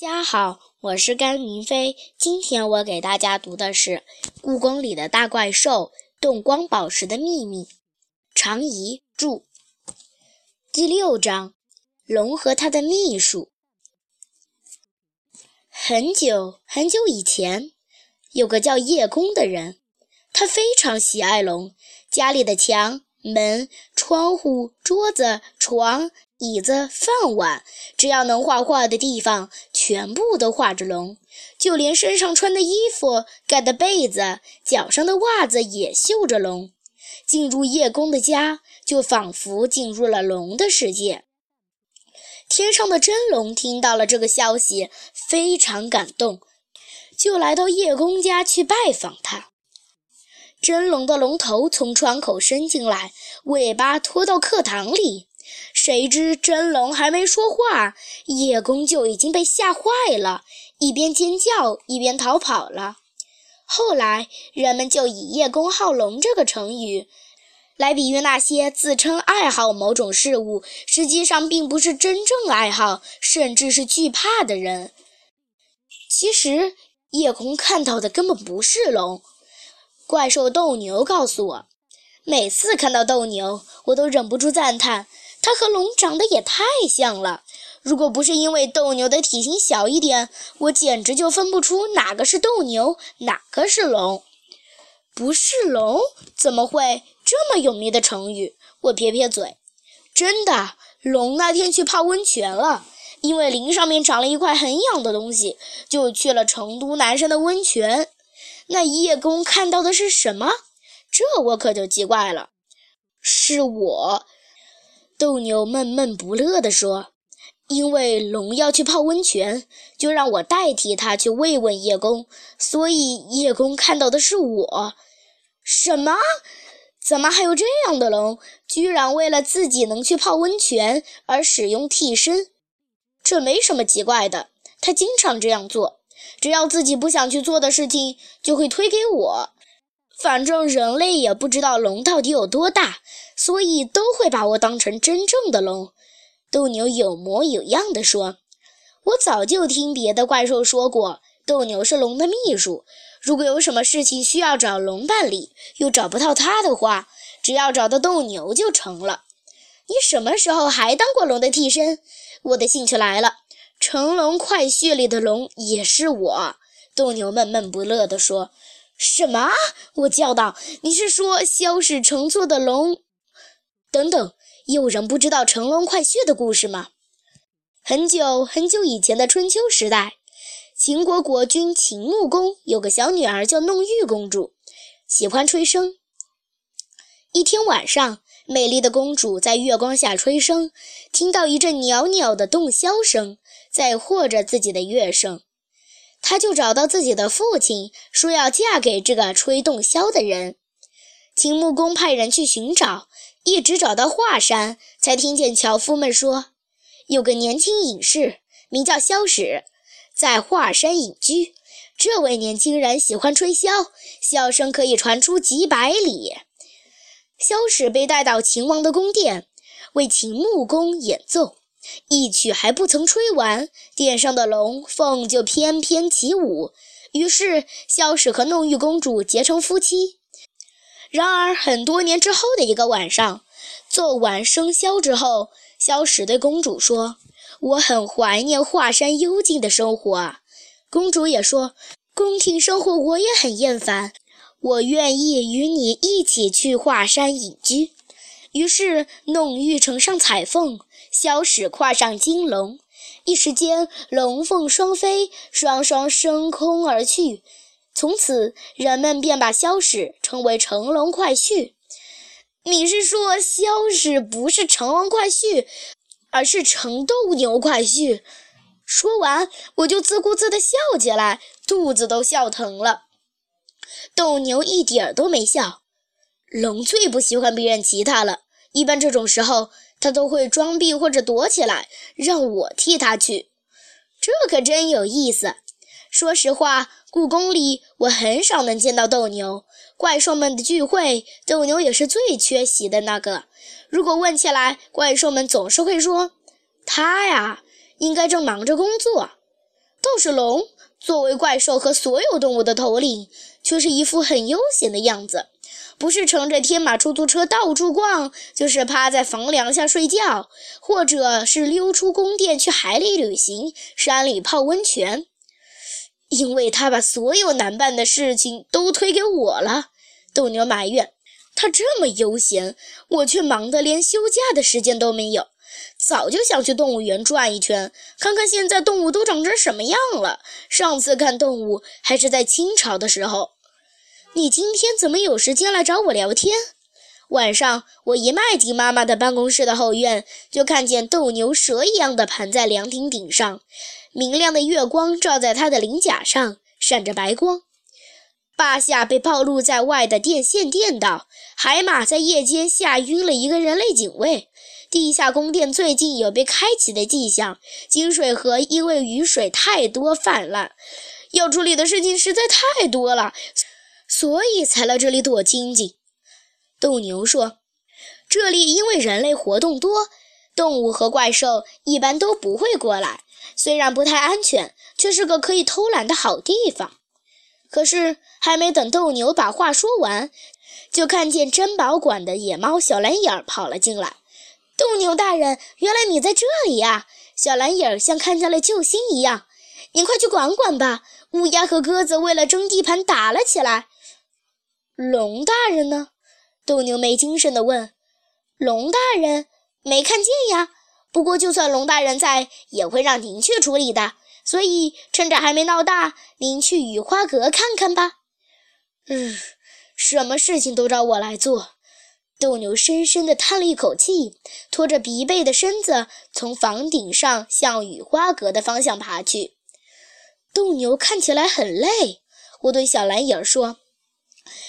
大家好，我是甘云飞。今天我给大家读的是《故宫里的大怪兽：动光宝石的秘密》，常怡著。第六章：龙和他的秘书。很久很久以前，有个叫叶公的人，他非常喜爱龙，家里的墙、门、窗户、桌子、床。椅子、饭碗，只要能画画的地方，全部都画着龙。就连身上穿的衣服、盖的被子、脚上的袜子也绣着龙。进入叶公的家，就仿佛进入了龙的世界。天上的真龙听到了这个消息，非常感动，就来到叶公家去拜访他。真龙的龙头从窗口伸进来，尾巴拖到课堂里。谁知真龙还没说话，叶公就已经被吓坏了，一边尖叫一边逃跑了。后来人们就以“叶公好龙”这个成语，来比喻那些自称爱好某种事物，实际上并不是真正爱好，甚至是惧怕的人。其实叶公看到的根本不是龙。怪兽斗牛告诉我，每次看到斗牛，我都忍不住赞叹。它和龙长得也太像了，如果不是因为斗牛的体型小一点，我简直就分不出哪个是斗牛，哪个是龙。不是龙，怎么会这么有名的成语？我撇撇嘴。真的，龙那天去泡温泉了，因为鳞上面长了一块很痒的东西，就去了成都南山的温泉。那叶公看到的是什么？这我可就奇怪了。是我。斗牛闷闷不乐地说：“因为龙要去泡温泉，就让我代替他去慰问叶公，所以叶公看到的是我。什么？怎么还有这样的龙？居然为了自己能去泡温泉而使用替身？这没什么奇怪的，他经常这样做。只要自己不想去做的事情，就会推给我。”反正人类也不知道龙到底有多大，所以都会把我当成真正的龙。斗牛有模有样地说：“我早就听别的怪兽说过，斗牛是龙的秘书。如果有什么事情需要找龙办理，又找不到他的话，只要找到斗牛就成了。你什么时候还当过龙的替身？我的兴趣来了。《乘龙快婿》里的龙也是我。”斗牛闷闷不乐地说。什么？我叫道：“你是说萧史乘坐的龙？”等等，有人不知道乘龙快婿的故事吗？很久很久以前的春秋时代，秦国国君秦穆公有个小女儿叫弄玉公主，喜欢吹笙。一天晚上，美丽的公主在月光下吹笙，听到一阵袅袅的洞箫声，在和着自己的乐声。他就找到自己的父亲，说要嫁给这个吹洞箫的人。秦穆公派人去寻找，一直找到华山，才听见樵夫们说，有个年轻隐士名叫萧史，在华山隐居。这位年轻人喜欢吹箫，箫声可以传出几百里。萧史被带到秦王的宫殿，为秦穆公演奏。一曲还不曾吹完，殿上的龙凤就翩翩起舞。于是，萧史和弄玉公主结成夫妻。然而，很多年之后的一个晚上，奏完笙箫之后，萧史对公主说：“我很怀念华山幽静的生活啊。”公主也说：“宫廷生活我也很厌烦，我愿意与你一起去华山隐居。”于是，弄玉乘上彩凤。萧史跨上金龙，一时间龙凤双飞，双双升空而去。从此，人们便把萧史称为乘龙快婿。你是说萧史不是乘龙快婿，而是乘斗牛快婿？说完，我就自顾自地笑起来，肚子都笑疼了。斗牛一点儿都没笑。龙最不喜欢别人骑它了，一般这种时候。他都会装逼或者躲起来，让我替他去，这可真有意思。说实话，故宫里我很少能见到斗牛。怪兽们的聚会，斗牛也是最缺席的那个。如果问起来，怪兽们总是会说：“他呀，应该正忙着工作。”倒是龙，作为怪兽和所有动物的头领，却是一副很悠闲的样子。不是乘着天马出租车到处逛，就是趴在房梁下睡觉，或者是溜出宫殿去海里旅行、山里泡温泉。因为他把所有难办的事情都推给我了。斗牛埋怨：“他这么悠闲，我却忙得连休假的时间都没有。早就想去动物园转一圈，看看现在动物都长成什么样了。上次看动物还是在清朝的时候。”你今天怎么有时间来找我聊天？晚上我一迈进妈妈的办公室的后院，就看见斗牛蛇一样的盘在凉亭顶上，明亮的月光照在它的鳞甲上，闪着白光。坝下被暴露在外的电线电到，海马在夜间吓晕了一个人类警卫。地下宫殿最近有被开启的迹象，金水河因为雨水太多泛滥，要处理的事情实在太多了。所以才来这里躲清静。斗牛说：“这里因为人类活动多，动物和怪兽一般都不会过来。虽然不太安全，却是个可以偷懒的好地方。”可是还没等斗牛把话说完，就看见珍宝馆的野猫小蓝眼儿跑了进来。“斗牛大人，原来你在这里呀！”小蓝眼儿像看见了救星一样。“您快去管管吧！乌鸦和鸽子为了争地盘打了起来。”龙大人呢？斗牛没精神地问。龙大人没看见呀。不过就算龙大人在，也会让您去处理的。所以趁着还没闹大，您去雨花阁看看吧。嗯，什么事情都找我来做。斗牛深深地叹了一口气，拖着疲惫的身子从房顶上向雨花阁的方向爬去。斗牛看起来很累。我对小蓝影说。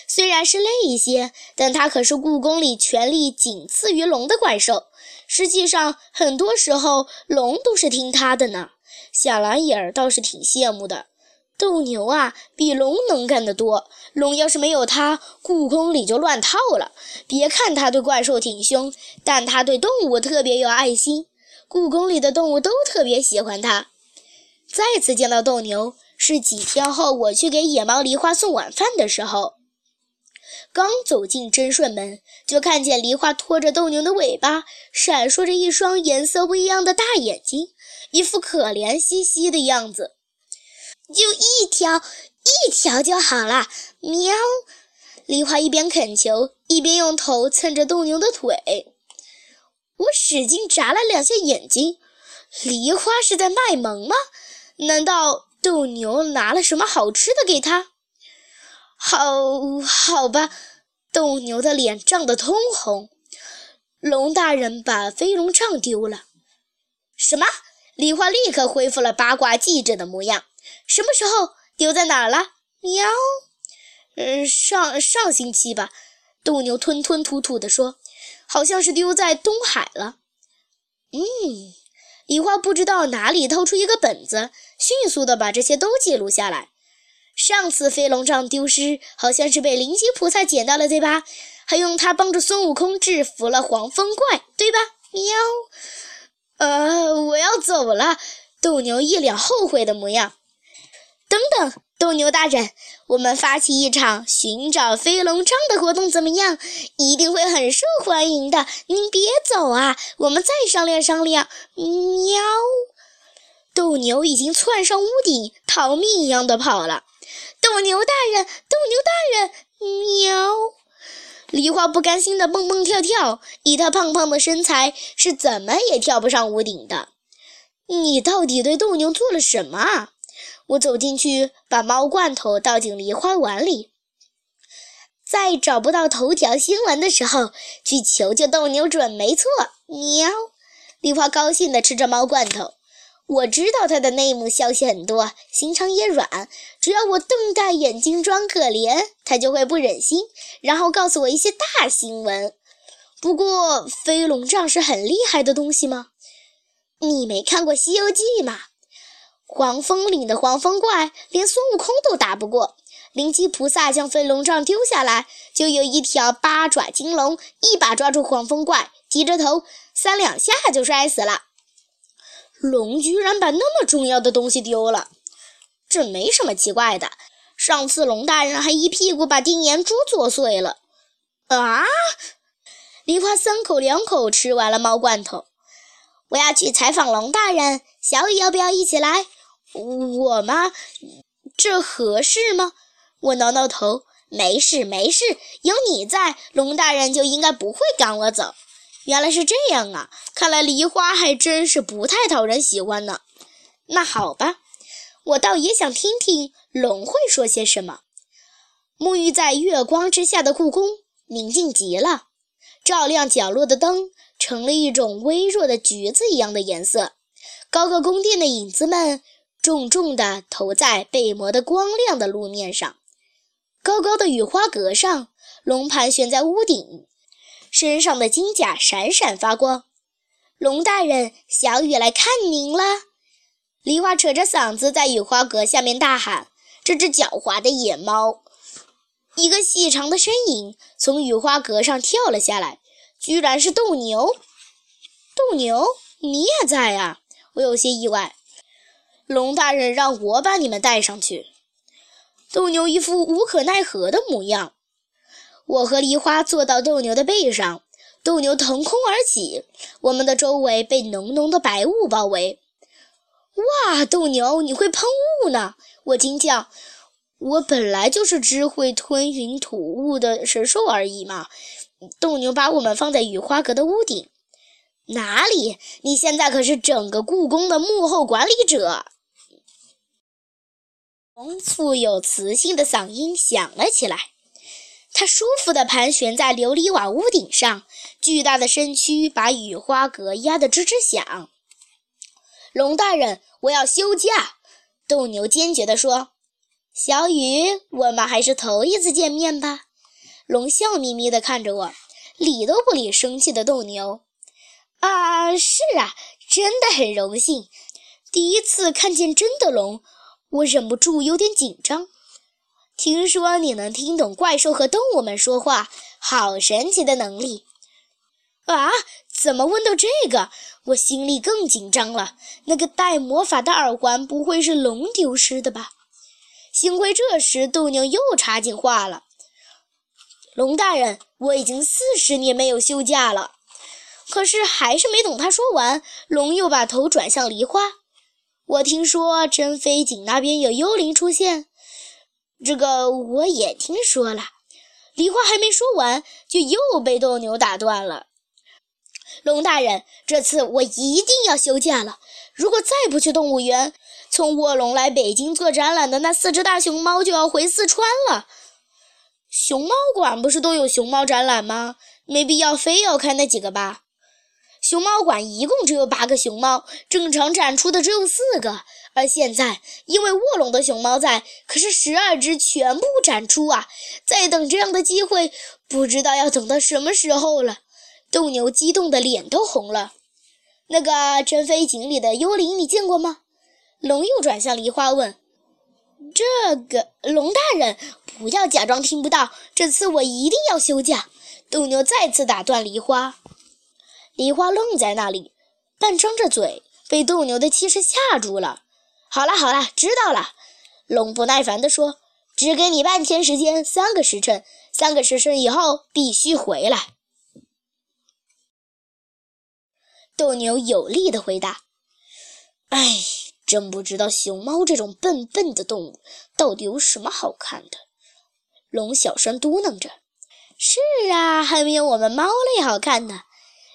虽然是累一些，但它可是故宫里权力仅次于龙的怪兽。实际上，很多时候龙都是听它的呢。小蓝眼儿倒是挺羡慕的。斗牛啊，比龙能干得多。龙要是没有它，故宫里就乱套了。别看它对怪兽挺凶，但它对动物特别有爱心。故宫里的动物都特别喜欢它。再次见到斗牛，是几天后我去给野猫梨花送晚饭的时候。刚走进贞顺门，就看见梨花拖着斗牛的尾巴，闪烁着一双颜色不一样的大眼睛，一副可怜兮兮的样子。就一条，一条就好了，喵！梨花一边恳求，一边用头蹭着斗牛的腿。我使劲眨了两下眼睛，梨花是在卖萌吗？难道斗牛拿了什么好吃的给他？好好吧，斗牛的脸涨得通红。龙大人把飞龙杖丢了。什么？梨花立刻恢复了八卦记者的模样。什么时候丢在哪儿了？喵。嗯，上上星期吧。斗牛吞吞吐吐地说，好像是丢在东海了。嗯，梨花不知道哪里掏出一个本子，迅速地把这些都记录下来。上次飞龙杖丢失，好像是被灵吉菩萨捡到了，对吧？还用它帮助孙悟空制服了黄风怪，对吧？喵。呃，我要走了。斗牛一脸后悔的模样。等等，斗牛大人，我们发起一场寻找飞龙杖的活动，怎么样？一定会很受欢迎的。您别走啊，我们再商量商量。喵。斗牛已经窜上屋顶，逃命一样的跑了。斗牛大人，斗牛大人，喵！梨花不甘心地蹦蹦跳跳，以他胖胖的身材，是怎么也跳不上屋顶的。你到底对斗牛做了什么啊？我走进去，把猫罐头倒进梨花碗里，在找不到头条新闻的时候，去求求斗牛准没错。喵！梨花高兴地吃着猫罐头。我知道他的内幕消息很多，心肠也软。只要我瞪大眼睛装可怜，他就会不忍心，然后告诉我一些大新闻。不过，飞龙杖是很厉害的东西吗？你没看过《西游记》吗？黄风岭的黄风怪连孙悟空都打不过，灵吉菩萨将飞龙杖丢下来，就有一条八爪金龙一把抓住黄风怪，低着头三两下就摔死了。龙居然把那么重要的东西丢了，这没什么奇怪的。上次龙大人还一屁股把定颜珠坐碎了。啊！梨花三口两口吃完了猫罐头。我要去采访龙大人，小雨要不要一起来？我吗？这合适吗？我挠挠头，没事没事，有你在，龙大人就应该不会赶我走。原来是这样啊！看来梨花还真是不太讨人喜欢呢。那好吧，我倒也想听听龙会说些什么。沐浴在月光之下的故宫宁静极了，照亮角落的灯成了一种微弱的橘子一样的颜色。高个宫殿的影子们重重地投在被磨得光亮的路面上。高高的雨花阁上，龙盘旋在屋顶。身上的金甲闪闪发光，龙大人，小雨来看您了。梨花扯着嗓子在雨花阁下面大喊：“这只狡猾的野猫！”一个细长的身影从雨花阁上跳了下来，居然是斗牛。斗牛，你也在啊？我有些意外。龙大人让我把你们带上去。斗牛一副无可奈何的模样。我和梨花坐到斗牛的背上，斗牛腾空而起，我们的周围被浓浓的白雾包围。哇，斗牛，你会喷雾呢！我惊叫。我本来就是只会吞云吐雾的神兽而已嘛。斗牛把我们放在雨花阁的屋顶。哪里？你现在可是整个故宫的幕后管理者。富有磁性的嗓音响了起来。它舒服地盘旋在琉璃瓦屋顶上，巨大的身躯把雨花阁压得吱吱响。龙大人，我要休假！斗牛坚决地说。小雨，我们还是头一次见面吧？龙笑眯眯地看着我，理都不理生气的斗牛。啊，是啊，真的很荣幸。第一次看见真的龙，我忍不住有点紧张。听说你能听懂怪兽和动物们说话，好神奇的能力！啊，怎么问到这个，我心里更紧张了。那个带魔法的耳环不会是龙丢失的吧？幸亏这时斗牛又插进话了：“龙大人，我已经四十年没有休假了。”可是还是没等他说完，龙又把头转向梨花：“我听说真飞井那边有幽灵出现。”这个我也听说了，梨花还没说完，就又被斗牛打断了。龙大人，这次我一定要休假了。如果再不去动物园，从卧龙来北京做展览的那四只大熊猫就要回四川了。熊猫馆不是都有熊猫展览吗？没必要非要看那几个吧。熊猫馆一共只有八个熊猫，正常展出的只有四个。而现在，因为卧龙的熊猫在，可是十二只全部展出啊！再等这样的机会，不知道要等到什么时候了。斗牛激动的脸都红了。那个真飞井里的幽灵，你见过吗？龙又转向梨花问：“这个龙大人，不要假装听不到，这次我一定要休假。”斗牛再次打断梨花。梨花愣在那里，半张着嘴，被斗牛的气势吓住了。好了好了，知道了。龙不耐烦地说：“只给你半天时间，三个时辰，三个时辰以后必须回来。”斗牛有力地回答：“哎，真不知道熊猫这种笨笨的动物到底有什么好看的。”龙小声嘟囔着：“是啊，还没有我们猫类好看呢。”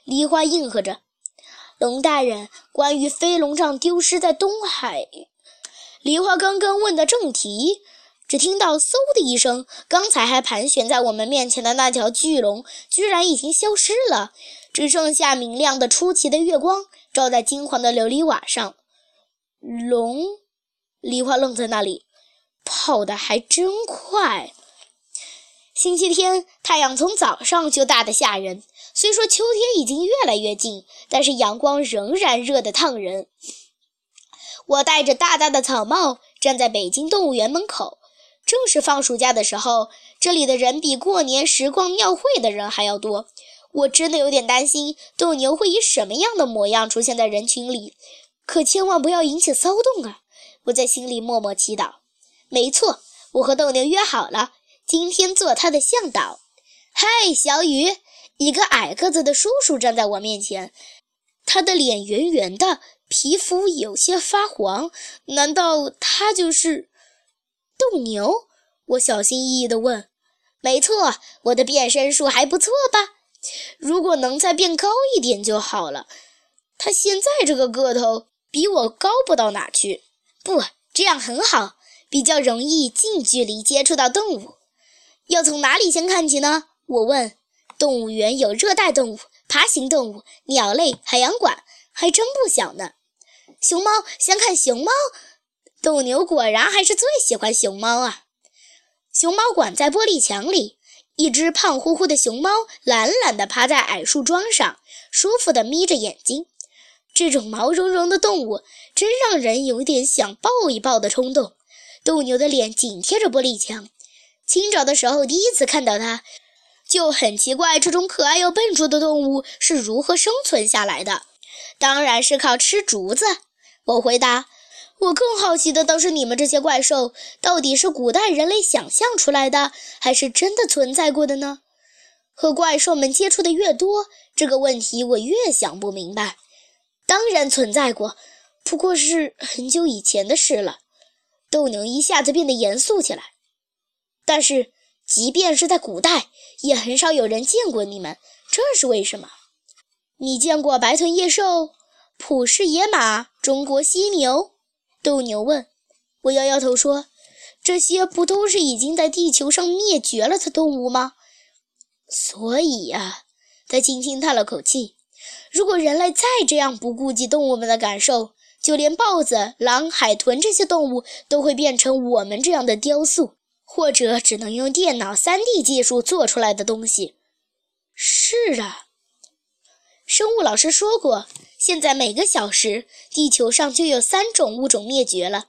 梨花应和着：“龙大人，关于飞龙杖丢失在东海。”梨花刚刚问的正题，只听到“嗖”的一声，刚才还盘旋在我们面前的那条巨龙，居然已经消失了，只剩下明亮的出奇的月光照在金黄的琉璃瓦上。龙，梨花愣在那里，跑得还真快。星期天，太阳从早上就大得吓人。虽说秋天已经越来越近，但是阳光仍然热得烫人。我戴着大大的草帽，站在北京动物园门口。正是放暑假的时候，这里的人比过年时逛庙会的人还要多。我真的有点担心斗牛会以什么样的模样出现在人群里，可千万不要引起骚动啊！我在心里默默祈祷。没错，我和斗牛约好了，今天做他的向导。嗨，小雨！一个矮个子的叔叔站在我面前，他的脸圆圆的，皮肤有些发黄。难道他就是斗牛？我小心翼翼地问。没错，我的变身术还不错吧？如果能再变高一点就好了。他现在这个个头比我高不到哪去。不，这样很好，比较容易近距离接触到动物。要从哪里先看起呢？我问。动物园有热带动物、爬行动物、鸟类、海洋馆，还真不小呢。熊猫，先看熊猫。斗牛果然还是最喜欢熊猫啊。熊猫馆在玻璃墙里，一只胖乎乎的熊猫懒懒地趴在矮树桩上，舒服地眯着眼睛。这种毛茸茸的动物真让人有点想抱一抱的冲动。斗牛的脸紧贴着玻璃墙，清早的时候第一次看到它，就很奇怪这种可爱又笨拙的动物是如何生存下来的。当然是靠吃竹子。我回答。我更好奇的倒是你们这些怪兽，到底是古代人类想象出来的，还是真的存在过的呢？和怪兽们接触的越多，这个问题我越想不明白。当然存在过，不过是很久以前的事了。斗牛一下子变得严肃起来。但是，即便是在古代，也很少有人见过你们，这是为什么？你见过白臀野兽、普氏野马、中国犀牛？斗牛问：“我摇摇头说，这些不都是已经在地球上灭绝了的动物吗？所以呀，他轻轻叹了口气。如果人类再这样不顾及动物们的感受，就连豹子、狼、海豚这些动物都会变成我们这样的雕塑，或者只能用电脑 3D 技术做出来的东西。是啊，生物老师说过。”现在每个小时，地球上就有三种物种灭绝了，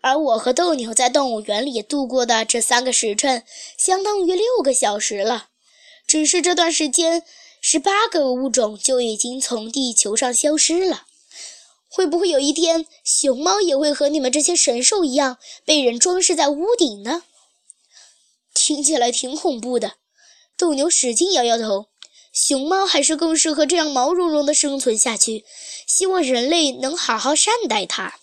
而我和斗牛在动物园里度过的这三个时辰，相当于六个小时了。只是这段时间，十八个物种就已经从地球上消失了。会不会有一天，熊猫也会和你们这些神兽一样，被人装饰在屋顶呢？听起来挺恐怖的。斗牛使劲摇摇头。熊猫还是更适合这样毛茸茸的生存下去，希望人类能好好善待它。